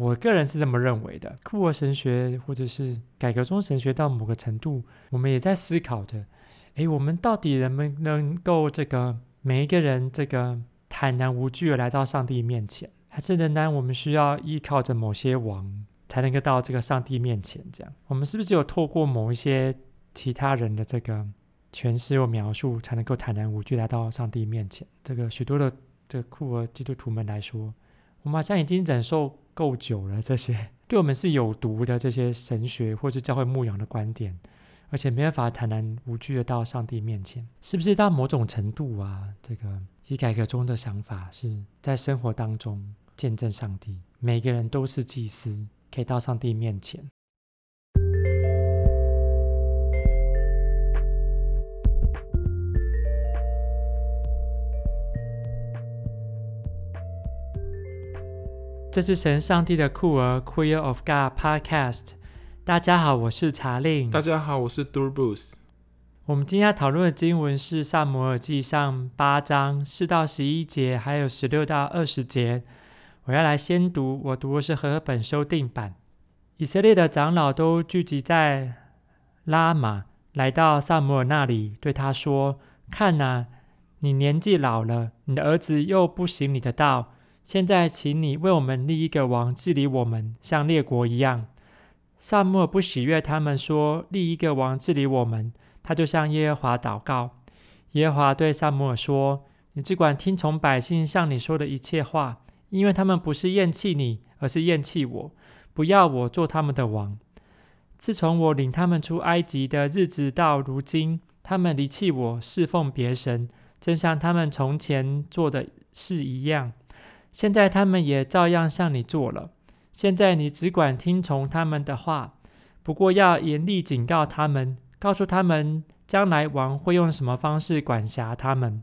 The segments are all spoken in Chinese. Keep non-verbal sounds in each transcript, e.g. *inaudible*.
我个人是这么认为的。库尔神学或者是改革宗神学到某个程度，我们也在思考着：诶，我们到底能不能够这个每一个人这个坦然无惧的来到上帝面前？还是仍然我们需要依靠着某些王才能够到这个上帝面前？这样，我们是不是只有透过某一些其他人的这个诠释或描述，才能够坦然无惧来到上帝面前？这个许多的这个库尔基督徒们来说，我们好像已经忍受够久了，这些对我们是有毒的这些神学或是教会牧养的观点，而且没办法坦然无惧的到上帝面前，是不是到某种程度啊？这个以改革中的想法是在生活当中见证上帝，每个人都是祭司，可以到上帝面前。这是神上帝的酷儿 Queer of God Podcast。大家好，我是查令。大家好，我是 Durbus。我们今天要讨论的经文是《撒母耳记上》八章四到十一节，还有十六到二十节。我要来先读，我读的是和合本修订版。以色列的长老都聚集在拉玛，来到撒母耳那里，对他说：“看啊，你年纪老了，你的儿子又不行你的道。”现在，请你为我们立一个王治理我们，像列国一样。撒母耳不喜悦他们说立一个王治理我们，他就向耶和华祷告。耶和华对撒母耳说：“你只管听从百姓向你说的一切话，因为他们不是厌弃你，而是厌弃我，不要我做他们的王。自从我领他们出埃及的日子到如今，他们离弃我，侍奉别神，正像他们从前做的事一样。”现在他们也照样向你做了。现在你只管听从他们的话，不过要严厉警告他们，告诉他们将来王会用什么方式管辖他们。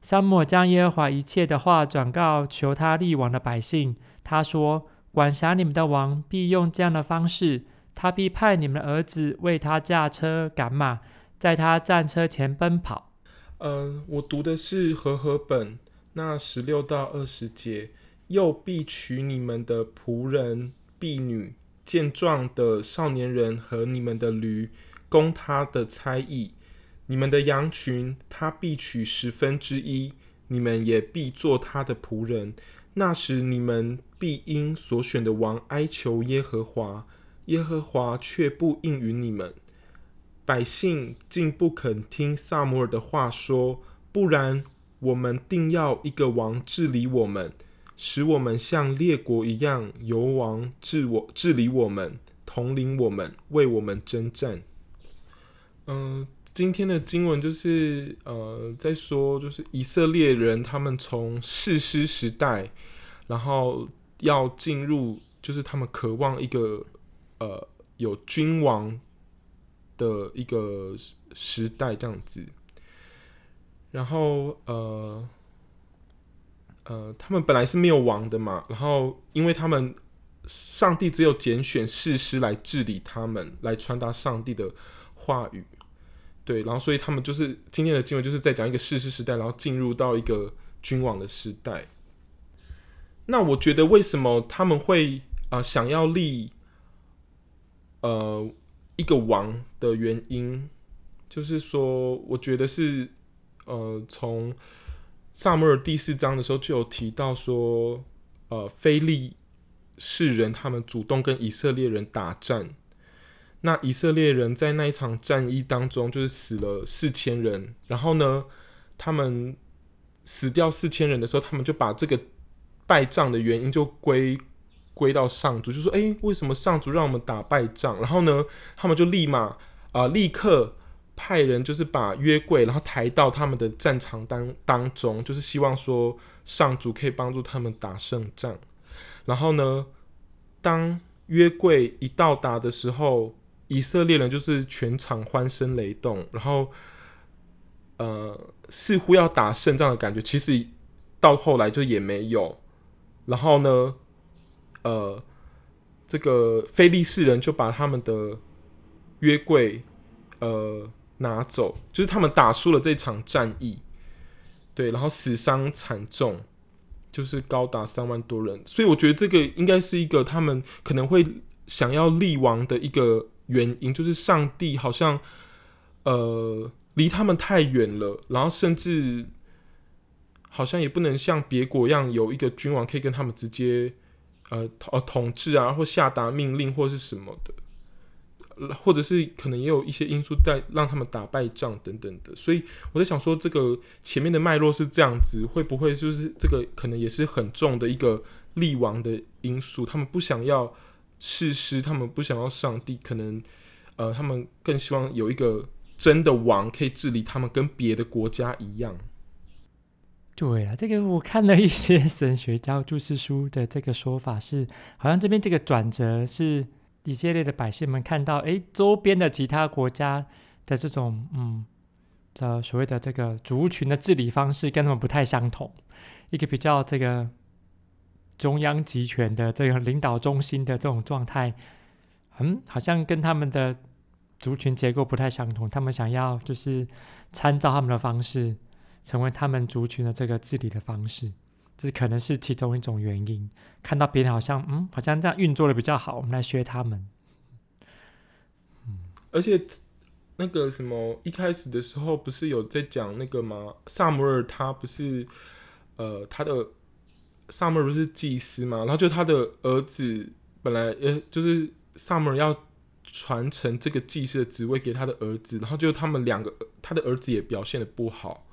撒母耳将耶和华一切的话转告求他立王的百姓。他说：“管辖你们的王必用这样的方式，他必派你们的儿子为他驾车赶马，在他战车前奔跑。”呃，我读的是和合本。那十六到二十节，又必取你们的仆人、婢女、健壮的少年人和你们的驴，供他的差役；你们的羊群，他必取十分之一，你们也必做他的仆人。那时你们必因所选的王哀求耶和华，耶和华却不应允你们。百姓竟不肯听撒母耳的话说，不然。我们定要一个王治理我们，使我们像列国一样，由王治我治理我们，统领我们，为我们征战。嗯、今天的经文就是呃，在说就是以色列人他们从士师时代，然后要进入，就是他们渴望一个呃有君王的一个时代这样子。然后，呃，呃，他们本来是没有王的嘛。然后，因为他们上帝只有拣选士师来治理他们，来传达上帝的话语。对，然后所以他们就是今天的经文，就是在讲一个士师时代，然后进入到一个君王的时代。那我觉得，为什么他们会啊、想要立呃一个王的原因，就是说，我觉得是。呃，从撒母耳第四章的时候就有提到说，呃，非利士人他们主动跟以色列人打仗，那以色列人在那一场战役当中就是死了四千人，然后呢，他们死掉四千人的时候，他们就把这个败仗的原因就归归到上主，就说，诶，为什么上主让我们打败仗？然后呢，他们就立马啊、立刻。派人就是把约柜，然后抬到他们的战场当当中，就是希望说上主可以帮助他们打胜仗。然后呢，当约柜一到达的时候，以色列人就是全场欢声雷动，然后呃，似乎要打胜仗的感觉，其实到后来就也没有。然后呢，呃，这个非利士人就把他们的约柜，呃。拿走，就是他们打输了这场战役，对，然后死伤惨重，就是高达三万多人，所以我觉得这个应该是一个他们可能会想要立王的一个原因，就是上帝好像呃离他们太远了，然后甚至好像也不能像别国一样有一个君王可以跟他们直接呃统统治啊，或下达命令或是什么的。或者是可能也有一些因素在让他们打败仗等等的，所以我在想说，这个前面的脉络是这样子，会不会就是这个可能也是很重的一个立王的因素？他们不想要士师，他们不想要上帝，可能呃，他们更希望有一个真的王可以治理他们，跟别的国家一样。对啊，这个我看了一些神学家注释书的这个说法是，好像这边这个转折是。以色列的百姓们看到，哎，周边的其他国家的这种，嗯，这所谓的这个族群的治理方式跟他们不太相同，一个比较这个中央集权的这个领导中心的这种状态，嗯，好像跟他们的族群结构不太相同。他们想要就是参照他们的方式，成为他们族群的这个治理的方式。这可能是其中一种原因。看到别人好像，嗯，好像这样运作的比较好，我们来学他们。嗯，而且那个什么，一开始的时候不是有在讲那个吗？撒母耳他不是，呃，他的撒母耳不是祭司嘛？然后就他的儿子本来，呃，就是撒母耳要传承这个祭司的职位给他的儿子，然后就他们两个，他的儿子也表现的不好，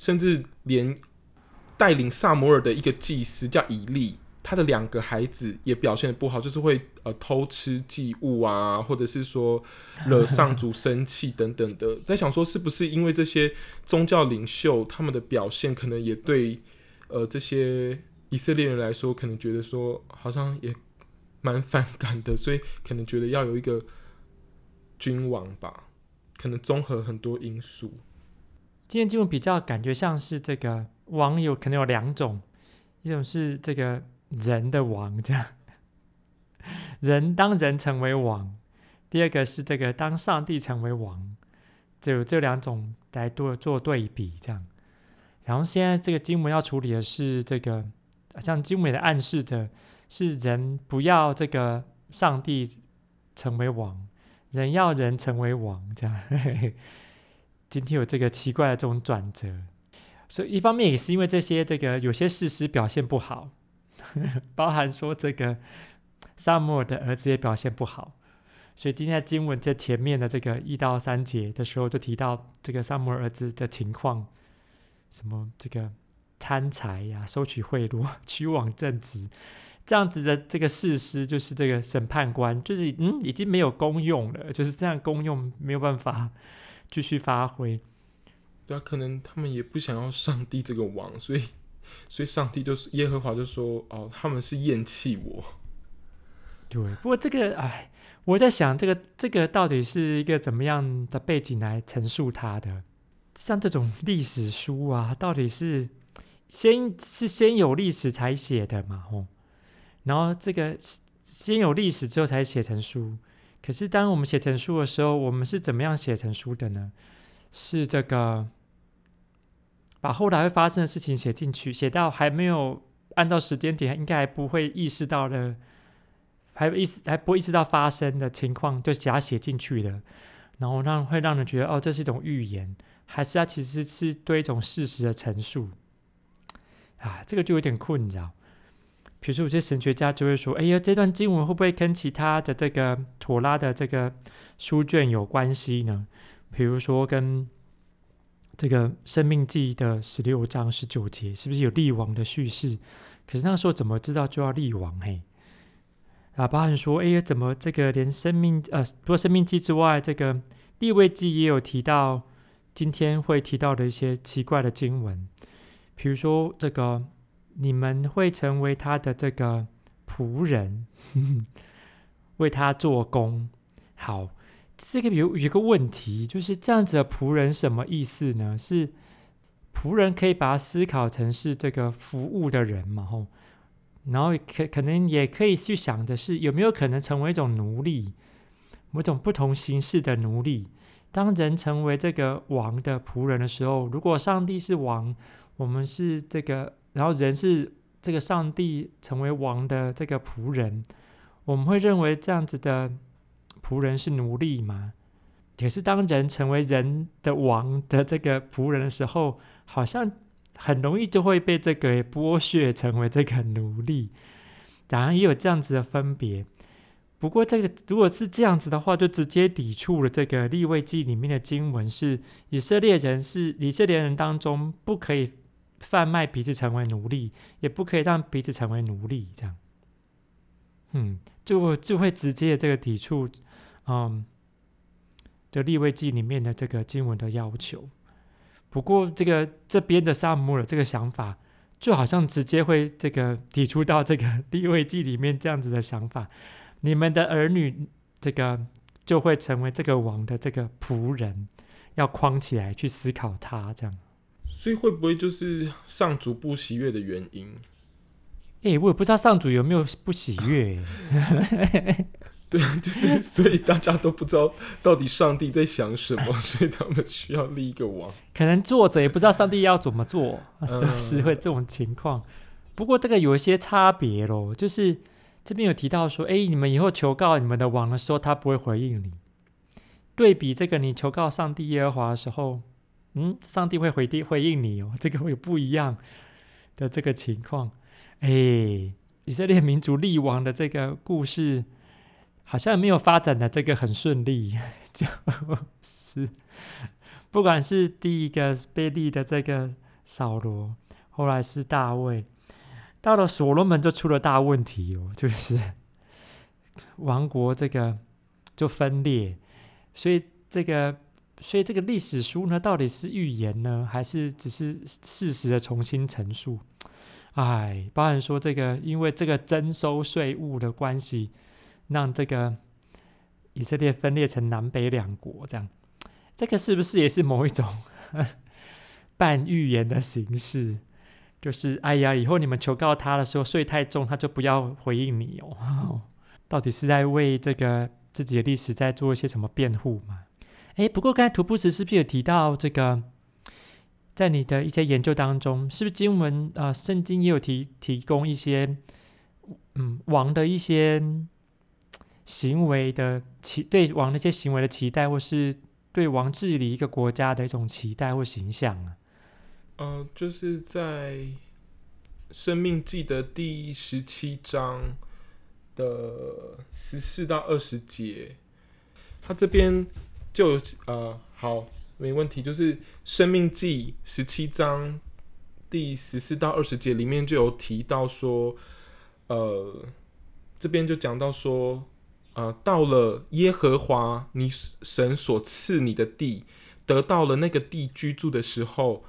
甚至连。带领撒摩尔的一个祭司叫以利，他的两个孩子也表现的不好，就是会呃偷吃祭物啊，或者是说惹上主生气等等的。在想说，是不是因为这些宗教领袖他们的表现，可能也对呃这些以色列人来说，可能觉得说好像也蛮反感的，所以可能觉得要有一个君王吧，可能综合很多因素。今天经文比较感觉像是这个。王有可能有两种，一种是这个人的王，这样 *laughs* 人当人成为王；第二个是这个当上帝成为王，就这两种来做做对比，这样。然后现在这个经文要处理的是这个，好像经文的暗示着是人不要这个上帝成为王，人要人成为王，这样。今天有这个奇怪的这种转折。所以一方面也是因为这些这个有些事实表现不好，*laughs* 包含说这个撒母耳的儿子也表现不好，所以今天在经文在前面的这个一到三节的时候就提到这个撒母耳儿子的情况，什么这个贪财呀、收取贿赂、*laughs* 屈枉正直，这样子的这个事实就是这个审判官，就是嗯已经没有功用了，就是这样功用没有办法继续发挥。对啊，可能他们也不想要上帝这个王，*laughs* 所以，所以上帝就是耶和华就说：“哦，他们是厌弃我。”对，不过这个，哎，我在想，这个这个到底是一个怎么样的背景来陈述他的？像这种历史书啊，到底是先是先有历史才写的嘛？吼，然后这个先有历史之后才写成书。可是当我们写成书的时候，我们是怎么样写成书的呢？是这个。把后来会发生的事情写进去，写到还没有按照时间点，应该还不会意识到的，还意识还不意识到发生的情况，就假写进去的，然后让会让人觉得哦，这是一种预言，还是它其实是对一种事实的陈述啊？这个就有点困扰。比如说，有些神学家就会说：“哎呀，这段经文会不会跟其他的这个妥拉的这个书卷有关系呢？比如说跟。”这个《生命记》的十六章十九节是不是有立王的叙事？可是那时候怎么知道就要立王？嘿，啊，包含说，哎呀，怎么这个连生命呃，除了《生命记》之外，这个《立位记》也有提到，今天会提到的一些奇怪的经文，比如说这个你们会成为他的这个仆人，呵 *laughs* 呵为他做工，好。这个有有一个问题，就是这样子的仆人什么意思呢？是仆人可以把它思考成是这个服务的人嘛？吼，然后可可能也可以去想的是，有没有可能成为一种奴隶，某种不同形式的奴隶？当人成为这个王的仆人的时候，如果上帝是王，我们是这个，然后人是这个上帝成为王的这个仆人，我们会认为这样子的仆人是奴隶吗？可是当人成为人的王的这个仆人的时候，好像很容易就会被这个剥削，成为这个奴隶。当然也有这样子的分别。不过这个如果是这样子的话，就直接抵触了这个立位记里面的经文，是以色列人是以色列人当中不可以贩卖彼此成为奴隶，也不可以让彼此成为奴隶。这样，嗯，就就会直接这个抵触，嗯。的立位记里面的这个经文的要求，不过这个这边的撒母耳这个想法，就好像直接会这个抵触到这个立位记里面这样子的想法，你们的儿女这个就会成为这个王的这个仆人，要框起来去思考他这样，所以会不会就是上主不喜悦的原因？诶、欸，我也不知道上主有没有不喜悦。*laughs* 对，就是 *laughs* 所以大家都不知道到底上帝在想什么，*laughs* 所以他们需要立一个王。可能作者也不知道上帝要怎么做，是不是会这种情况？不过这个有一些差别咯，就是这边有提到说，哎，你们以后求告你们的王的时候，他不会回应你。对比这个，你求告上帝耶和华的时候，嗯，上帝会回应回应你哦，这个会不一样的这个情况。哎，以色列民族立王的这个故事。好像没有发展的这个很顺利，*laughs* 就是不管是第一个被立的这个扫罗，后来是大卫，到了所罗门就出了大问题哦，就是 *laughs* 王国这个就分裂，所以这个所以这个历史书呢，到底是预言呢，还是只是事实的重新陈述？哎，包含说这个因为这个征收税务的关系。让这个以色列分裂成南北两国，这样，这个是不是也是某一种 *laughs* 半预言的形式？就是，哎呀，以后你们求告他的时候，税太重，他就不要回应你哦。*laughs* 到底是在为这个自己的历史在做一些什么辩护吗？哎，不过刚才图布什是不是有提到这个，在你的一些研究当中，是不是经文啊、圣经也有提提供一些，嗯，王的一些。行为的期对王那些行为的期待，或是对王治理一个国家的一种期待或形象啊，呃，就是在《生命记》的第十七章的十四到二十节，他这边就呃，好，没问题，就是《生命记》十七章第十四到二十节里面就有提到说，呃，这边就讲到说。呃，到了耶和华你神所赐你的地，得到了那个地居住的时候，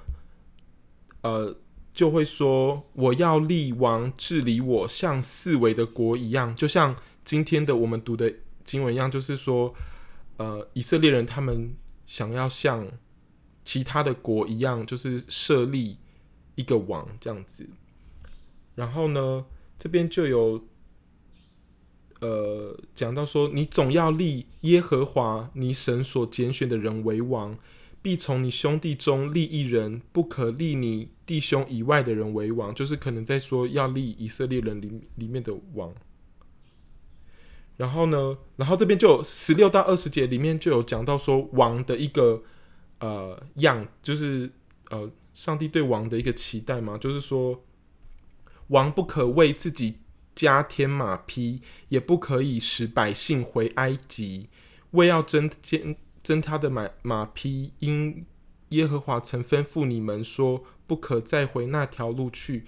呃，就会说我要立王治理我，像四围的国一样，就像今天的我们读的经文一样，就是说，呃，以色列人他们想要像其他的国一样，就是设立一个王这样子。然后呢，这边就有。呃，讲到说，你总要立耶和华你神所拣选的人为王，必从你兄弟中立一人，不可立你弟兄以外的人为王。就是可能在说要立以色列人里里面的王。然后呢，然后这边就十六到二十节里面就有讲到说王的一个呃样，就是呃上帝对王的一个期待嘛，就是说王不可为自己。加添马匹，也不可以使百姓回埃及，为要增添增他的马马匹，因耶和华曾吩咐你们说，不可再回那条路去。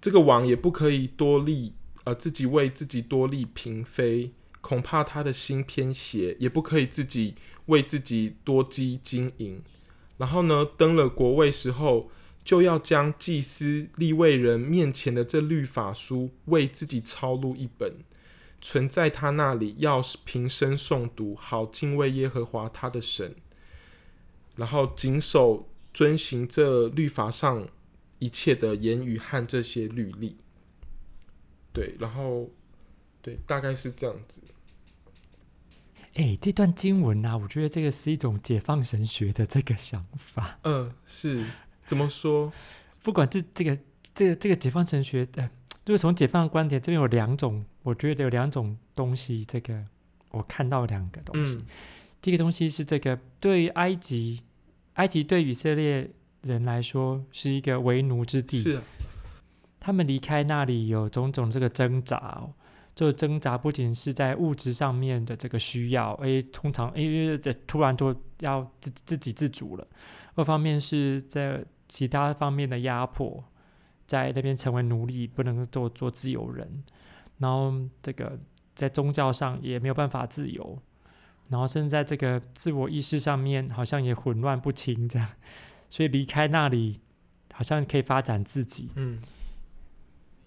这个王也不可以多立，呃，自己为自己多立嫔妃，恐怕他的心偏邪；也不可以自己为自己多积金银。然后呢，登了国位时候。就要将祭司立位人面前的这律法书为自己抄录一本，存在他那里，要平生诵读，好敬畏耶和华他的神，然后谨守遵行这律法上一切的言语和这些律例。对，然后对，大概是这样子。哎，这段经文啊，我觉得这个是一种解放神学的这个想法。嗯、呃，是。怎么说？不管这这个这个这个解放神学的，就是从解放的观点，这边有两种，我觉得有两种东西。这个我看到两个东西。嗯、第一个东西是这个，对于埃及，埃及对以色列人来说是一个为奴之地。是、啊。他们离开那里有种种这个挣扎、哦，这挣扎不仅是在物质上面的这个需要，哎，通常哎，突然就要自自给自足了。二方面是在其他方面的压迫，在那边成为奴隶，不能做做自由人。然后这个在宗教上也没有办法自由，然后甚至在这个自我意识上面好像也混乱不清这样。所以离开那里，好像可以发展自己。嗯。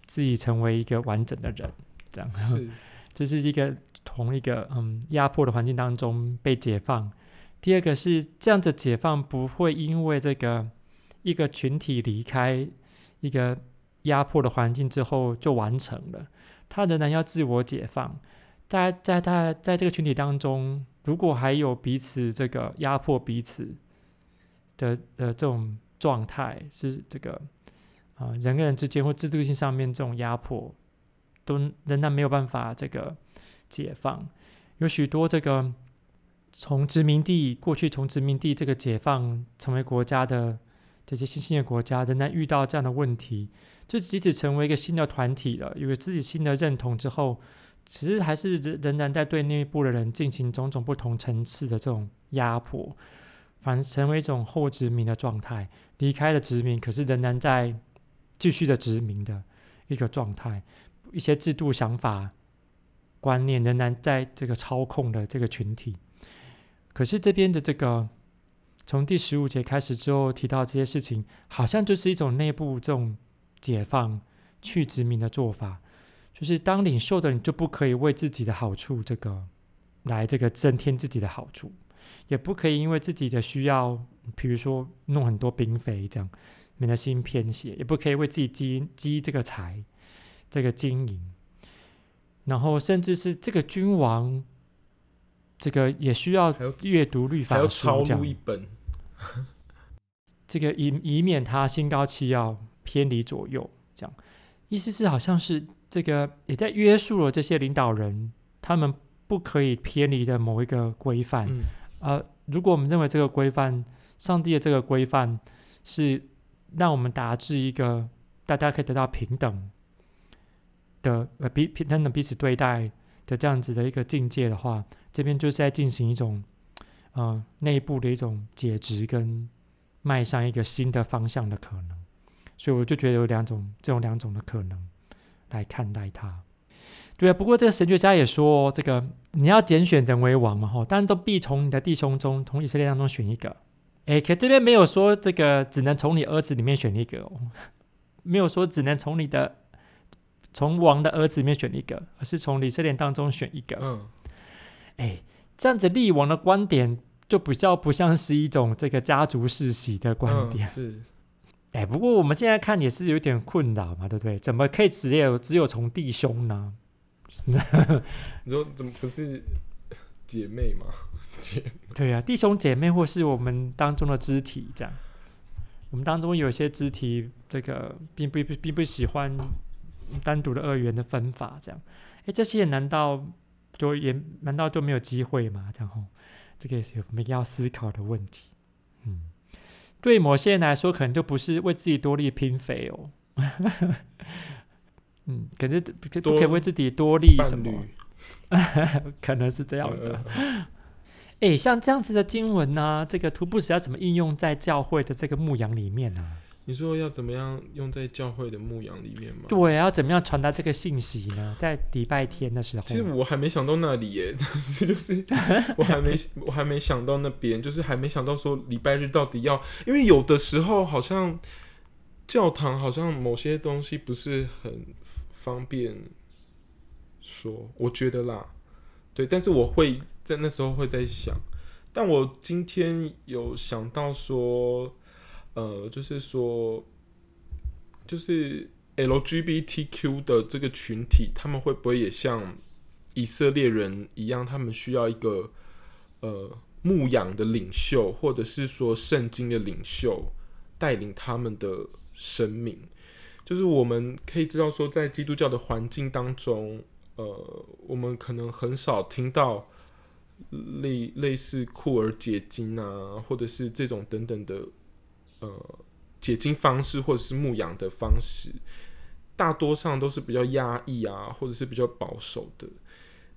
自己成为一个完整的人，这样，是，*laughs* 这是一个同一个嗯压迫的环境当中被解放。第二个是这样子解放不会因为这个一个群体离开一个压迫的环境之后就完成了，他仍然要自我解放。在在他在这个群体当中，如果还有彼此这个压迫彼此的的这种状态，是这个。啊，人跟人之间或制度性上面这种压迫，都仍然没有办法这个解放。有许多这个从殖民地过去从殖民地这个解放成为国家的这些新兴的国家，仍然遇到这样的问题。就即使成为一个新的团体了，有了自己新的认同之后，其实还是仍然在对内部的人进行种种不同层次的这种压迫，反而成为一种后殖民的状态。离开了殖民，可是仍然在。继续的殖民的一个状态，一些制度、想法、观念仍然在这个操控的这个群体。可是这边的这个，从第十五节开始之后提到这些事情，好像就是一种内部这种解放、去殖民的做法。就是当领袖的你就不可以为自己的好处这个来这个增添自己的好处，也不可以因为自己的需要，比如说弄很多兵匪这样。免得心偏斜，也不可以为自己积积这个财，这个经营，然后甚至是这个君王，这个也需要阅读律法书，还要抄录一本，这个以以免他心高气傲，偏离左右，这样意思是好像是这个也在约束了这些领导人，他们不可以偏离的某一个规范。嗯、呃，如果我们认为这个规范，上帝的这个规范是。让我们达至一个大家可以得到平等的呃彼平等的彼此对待的这样子的一个境界的话，这边就是在进行一种呃内部的一种解职跟迈向一个新的方向的可能，所以我就觉得有两种这种两种的可能来看待它。对啊，不过这个神学家也说，这个你要拣选人为王嘛，吼，但都必从你的弟兄中，从以色列当中选一个。哎，可这边没有说这个只能从你儿子里面选一个哦，没有说只能从你的从王的儿子里面选一个，而是从以色列当中选一个。嗯，哎，这样子立王的观点就比较不像是一种这个家族世袭的观点。嗯、是，哎，不过我们现在看也是有点困扰嘛，对不对？怎么可以只有只有从弟兄呢？*laughs* 你说怎么不是姐妹嘛，*laughs* 姐？对呀、啊，弟兄姐妹或是我们当中的肢体，这样，我们当中有些肢体，这个并不并不喜欢单独的二元的分法，这样，哎，这些难道就也难道就没有机会吗？然后，这个也是我们要思考的问题。嗯，对某些人来说，可能就不是为自己多力拼肥哦。*laughs* 嗯，可是不可以为自己多力什么？*laughs* 可能是这样的。*laughs* 哎，像这样子的经文呢、啊，这个突布什要怎么应用在教会的这个牧羊里面呢、啊？你说要怎么样用在教会的牧羊里面吗？对，要怎么样传达这个信息呢？在礼拜天的时候，其实我还没想到那里耶，*laughs* 但是就是我还没我还没想到那边，就是还没想到说礼拜日到底要，因为有的时候好像教堂好像某些东西不是很方便说，我觉得啦，对，但是我会。在那时候会在想，但我今天有想到说，呃，就是说，就是 LGBTQ 的这个群体，他们会不会也像以色列人一样，他们需要一个呃牧养的领袖，或者是说圣经的领袖带领他们的生命？就是我们可以知道说，在基督教的环境当中，呃，我们可能很少听到类类似库尔解经啊，或者是这种等等的呃解经方式，或者是牧养的方式，大多上都是比较压抑啊，或者是比较保守的。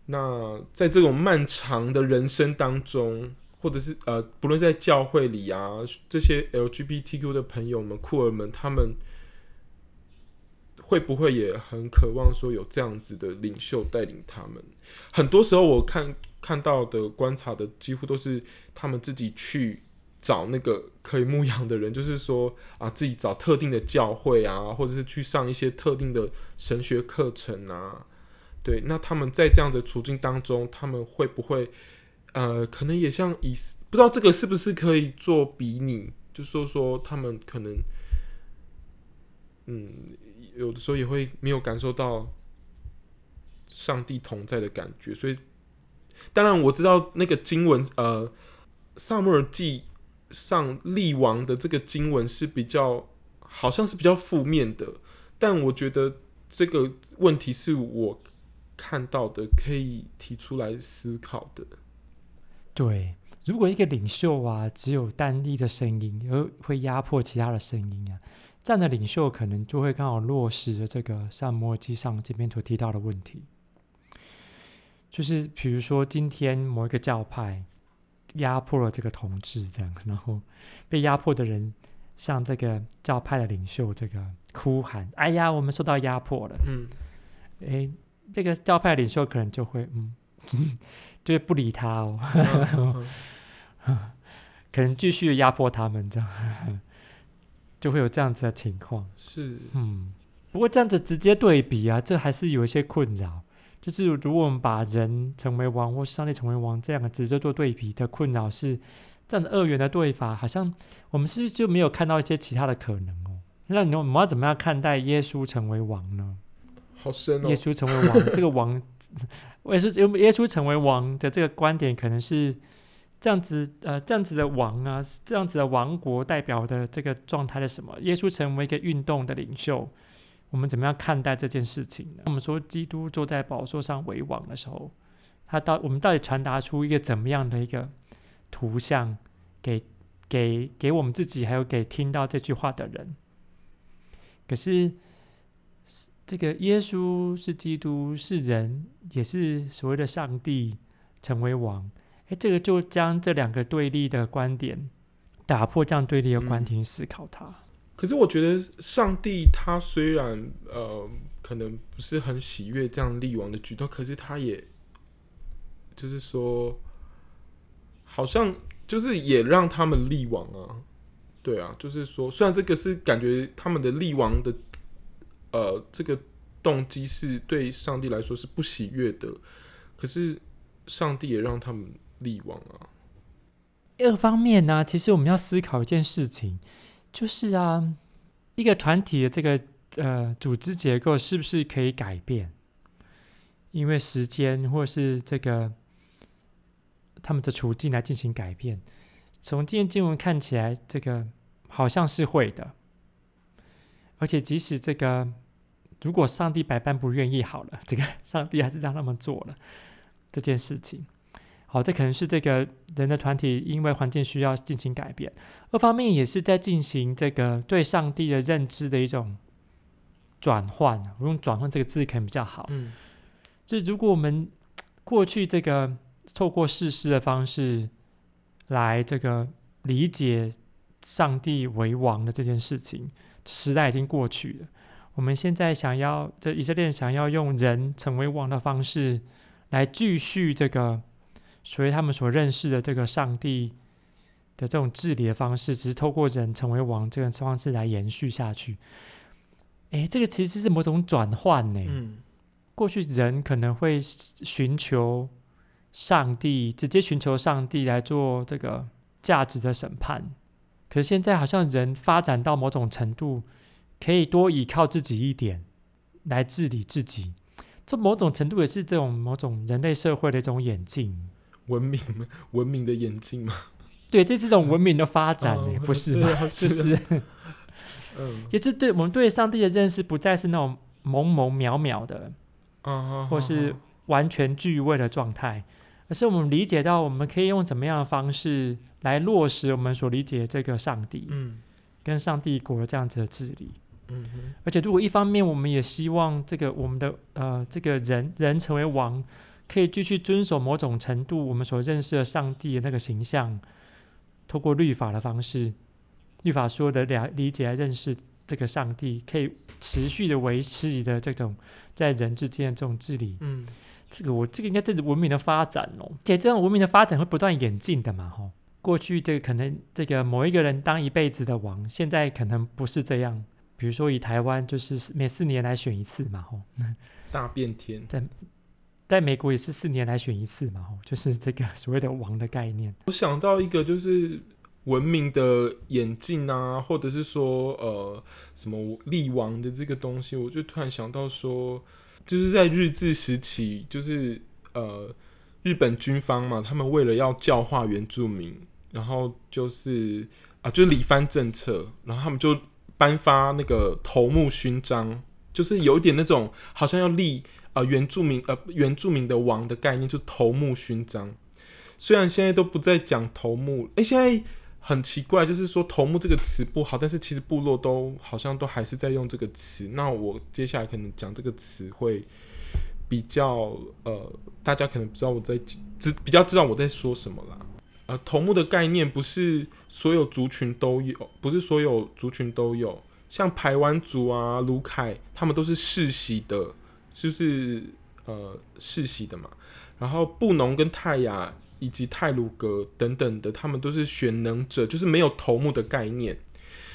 那在这种漫长的人生当中，或者是呃，不论在教会里啊，这些 LGBTQ 的朋友们、酷儿们，他们。会不会也很渴望说有这样子的领袖带领他们？很多时候我看看到的观察的几乎都是他们自己去找那个可以牧养的人，就是说啊，自己找特定的教会啊，或者是去上一些特定的神学课程啊。对，那他们在这样的处境当中，他们会不会呃，可能也像以不知道这个是不是可以做比拟？就说说他们可能嗯。有的时候也会没有感受到上帝同在的感觉，所以当然我知道那个经文，呃，撒母耳记上立王的这个经文是比较好像是比较负面的，但我觉得这个问题是我看到的，可以提出来思考的。对，如果一个领袖啊，只有单一的声音，而会压迫其他的声音啊。这样的领袖可能就会刚好落实了这个萨摩尔记上这边所提到的问题，就是比如说今天某一个教派压迫了这个同志，这样，*laughs* 然后被压迫的人向这个教派的领袖这个哭喊：“哎呀，我们受到压迫了。”嗯，哎，这个教派领袖可能就会嗯，*laughs* 就会不理他哦，*laughs* 可能继续压迫他们这样。就会有这样子的情况，是，嗯，不过这样子直接对比啊，这还是有一些困扰。就是如果我们把人成为王，或是上帝成为王这样的直接做对比的困扰，是这样的二元的对法，好像我们是不是就没有看到一些其他的可能哦？那你我们要怎么样看待耶稣成为王呢？好深哦！耶稣成为王，这个王，*laughs* 耶稣耶稣成为王的这个观点，可能是。这样子，呃，这样子的王啊，这样子的王国代表的这个状态是什么？耶稣成为一个运动的领袖，我们怎么样看待这件事情呢？我们说基督坐在宝座上为王的时候，他到我们到底传达出一个怎么样的一个图像给给给我们自己，还有给听到这句话的人？可是这个耶稣是基督，是人，也是所谓的上帝成为王。哎，这个就将这两个对立的观点打破，这样对立的观点思考它。嗯。可是我觉得上帝他虽然呃可能不是很喜悦这样立王的举动，可是他也就是说，好像就是也让他们立王啊。对啊，就是说，虽然这个是感觉他们的立王的呃这个动机是对上帝来说是不喜悦的，可是上帝也让他们。力王啊！二方面呢、其实我们要思考一件事情，就是啊，一个团体的这个呃组织结构是不是可以改变？因为时间或是这个他们的处境来进行改变。从今天经文看起来，这个好像是会的。而且即使这个如果上帝百般不愿意，好了，这个上帝还是让他们做了这件事情。好，这可能是这个人的团体因为环境需要进行改变，二方面也是在进行这个对上帝的认知的一种转换。我用“转换”这个字可能比较好。嗯，就如果我们过去这个透过事实的方式来这个理解上帝为王的这件事情，时代已经过去了。我们现在想要，这以色列想要用人成为王的方式来继续这个。所以他们所认识的这个上帝的这种治理的方式，只是透过人成为王这个方式来延续下去。诶，这个其实是某种转换呢。嗯。过去人可能会寻求上帝，直接寻求上帝来做这个价值的审判。可是现在好像人发展到某种程度，可以多依靠自己一点来治理自己。这某种程度也是这种某种人类社会的一种演进。文明 *laughs* 文明的演进吗？对，这是种文明的发展，嗯、不是吗？是，是 *laughs* *laughs* 嗯，也是对我们对上帝的认识不再是那种朦朦渺渺的，啊，或是完全具位的状态，而是我们理解到我们可以用怎么样的方式来落实我们所理解的这个上帝，嗯，跟上帝国这样子的治理。嗯，而且如果一方面我们也希望这个我们的呃这个人人成为王，可以继续遵守某种程度我们所认识的上帝的那个形象，透过律法的方式，律法说的了理解来认识这个上帝，可以持续的维持你的这种在人之间的这种治理。嗯，这个我这个应该这是文明的发展哦，而且这种文明的发展会不断演进的嘛，吼。过去这个可能这个某一个人当一辈子的王，现在可能不是这样。比如说以台湾就是每四年来选一次嘛，吼。大变天。在在美国也是四年来选一次嘛，就是这个所谓的王的概念。我想到一个就是文明的演进啊，或者是说呃什么立王的这个东西，我就突然想到说，就是在日治时期，就是呃日本军方嘛，他们为了要教化原住民，然后就是啊就是理番政策，然后他们就。颁发那个头目勋章，就是有一点那种好像要立呃原住民呃原住民的王的概念，就是头目勋章。虽然现在都不再讲头目，诶、现在很奇怪，就是说头目这个词不好，但是其实部落都好像都还是在用这个词。那我接下来可能讲这个词会比较呃，大家可能不知道我在知比较知道我在说什么啦。呃，头目的概念不是所有族群都有，不是所有族群都有。像排湾族啊、鲁凯，他们都是世袭的，就是呃世袭的嘛。然后布农跟泰雅以及泰鲁阁等等的，他们都是选能者，就是没有头目的概念。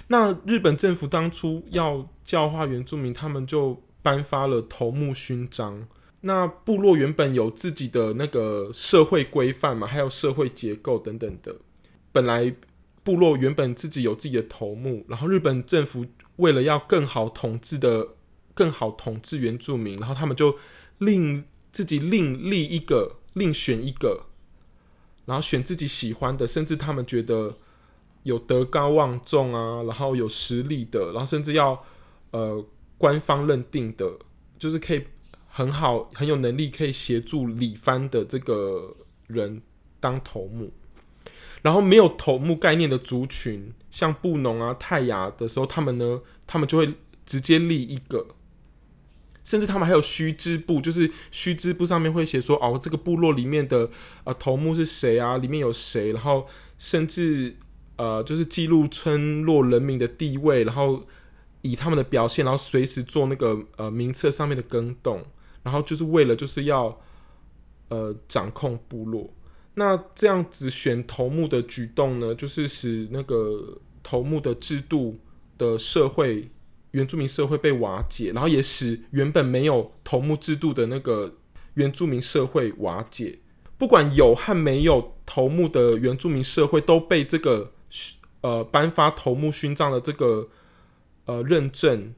那日本政府当初要教化原住民，他们就颁发了头目勋章。那部落原本有自己的那个社会规范嘛，还有社会结构等等的。本来部落原本自己有自己的头目，然后日本政府为了要更好统治的、更好统治原住民，然后他们就另自己另立一个、另选一个，然后选自己喜欢的，甚至他们觉得有德高望重啊，然后有实力的，然后甚至要呃官方认定的，就是可以。很好，很有能力可以协助理番的这个人当头目，然后没有头目概念的族群，像布农啊、泰雅的时候，他们呢，他们就会直接立一个，甚至他们还有须知部，就是须知部上面会写说，哦，这个部落里面的、呃、头目是谁啊，里面有谁，然后甚至呃，就是记录村落人民的地位，然后以他们的表现，然后随时做那个呃名册上面的更动。然后就是为了就是要，呃，掌控部落。那这样子选头目的举动呢，就是使那个头目的制度的社会原住民社会被瓦解，然后也使原本没有头目制度的那个原住民社会瓦解。不管有和没有头目的原住民社会，都被这个呃颁发头目勋章的这个呃认证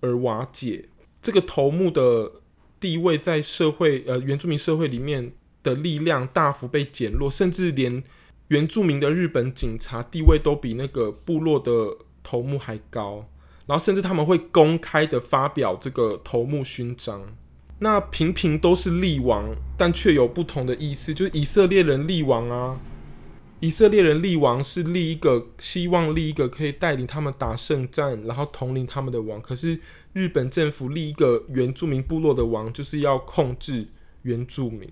而瓦解。这个头目的。地位在社会，呃，原住民社会里面的力量大幅被减弱，甚至连原住民的日本警察地位都比那个部落的头目还高。然后，甚至他们会公开的发表这个头目勋章。那平平都是立王，但却有不同的意思。就是以色列人立王啊，以色列人立王是立一个，希望立一个可以带领他们打胜战，然后统领他们的王。可是。日本政府立一个原住民部落的王，就是要控制原住民，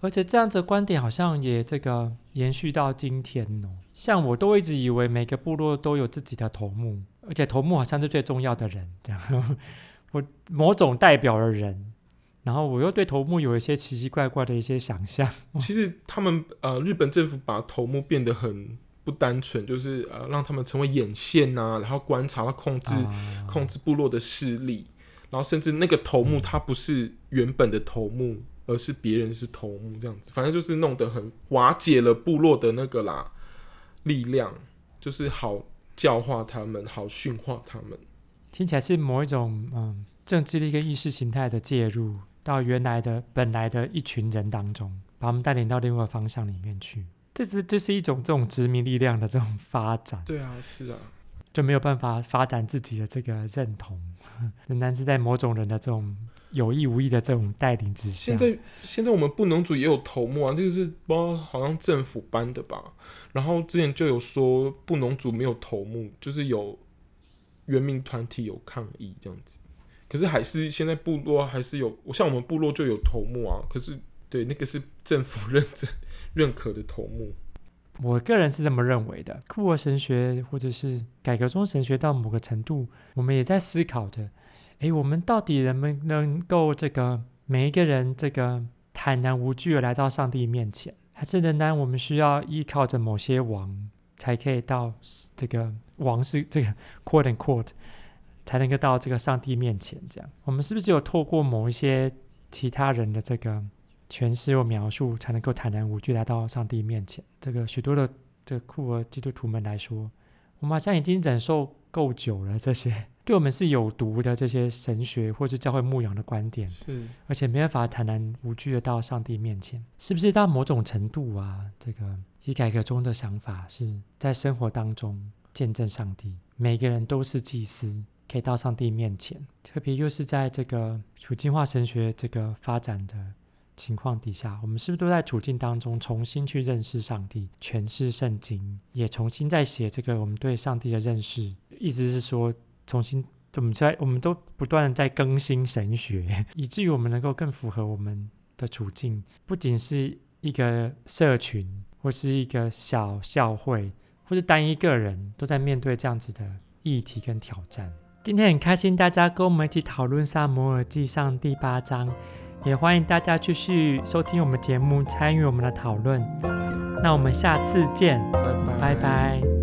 而且这样子的观点好像也这个延续到今天哦。像我都一直以为每个部落都有自己的头目，而且头目好像是最重要的人，这样，*laughs* 我某种代表的人，然后我又对头目有一些奇奇怪怪的一些想象。*laughs* 其实他们呃，日本政府把头目变得很。不单纯就是呃，让他们成为眼线呐、啊，然后观察、控制、啊、控制部落的势力，然后甚至那个头目他不是原本的头目，而是别人是头目这样子，反正就是弄得很瓦解了部落的那个啦力量，就是好教化他们，好驯化他们。听起来是某一种嗯政治力跟意识形态的介入到原来的本来的一群人当中，把他们带领到另外方向里面去。这是这是一种这种殖民力量的这种发展。对啊，是啊。就没有办法发展自己的这个认同，*laughs* 仍然是在某种人的这种有意无意的这种带领之下。现在现在我们布农族也有头目啊，这个是不知道好像政府颁的吧？然后之前就有说布农族没有头目，就是有原民团体有抗议这样子。可是还是现在部落还是有，像我们部落就有头目啊。可是对那个是政府认证 *laughs* 认可的头目。我个人是这么认为的，库尔神学或者是改革中神学到某个程度，我们也在思考的，诶，我们到底能不能够这个每一个人这个坦然无惧的来到上帝面前，还是仍然我们需要依靠着某些王才可以到这个王是这个 quote and quote 才能够到这个上帝面前？这样，我们是不是只有透过某一些其他人的这个？诠释或描述，才能够坦然无惧来到上帝面前。这个许多的这个库尔基督徒们来说，我们好像已经忍受够久了。这些对我们是有毒的这些神学或是教会牧养的观点，是而且没办法坦然无惧的到上帝面前，是不是到某种程度啊？这个以改革中的想法是在生活当中见证上帝，每个人都是祭司，可以到上帝面前。特别又是在这个处境化神学这个发展的。情况底下，我们是不是都在处境当中重新去认识上帝，诠释圣经，也重新在写这个我们对上帝的认识？意思是说，重新我们在我们都不断的在更新神学，*laughs* 以至于我们能够更符合我们的处境，不仅是一个社群，或是一个小教会，或是单一个人，都在面对这样子的议题跟挑战。今天很开心，大家跟我们一起讨论《撒摩尔记上》第八章。也欢迎大家继续收听我们节目，参与我们的讨论。那我们下次见，拜拜。拜拜。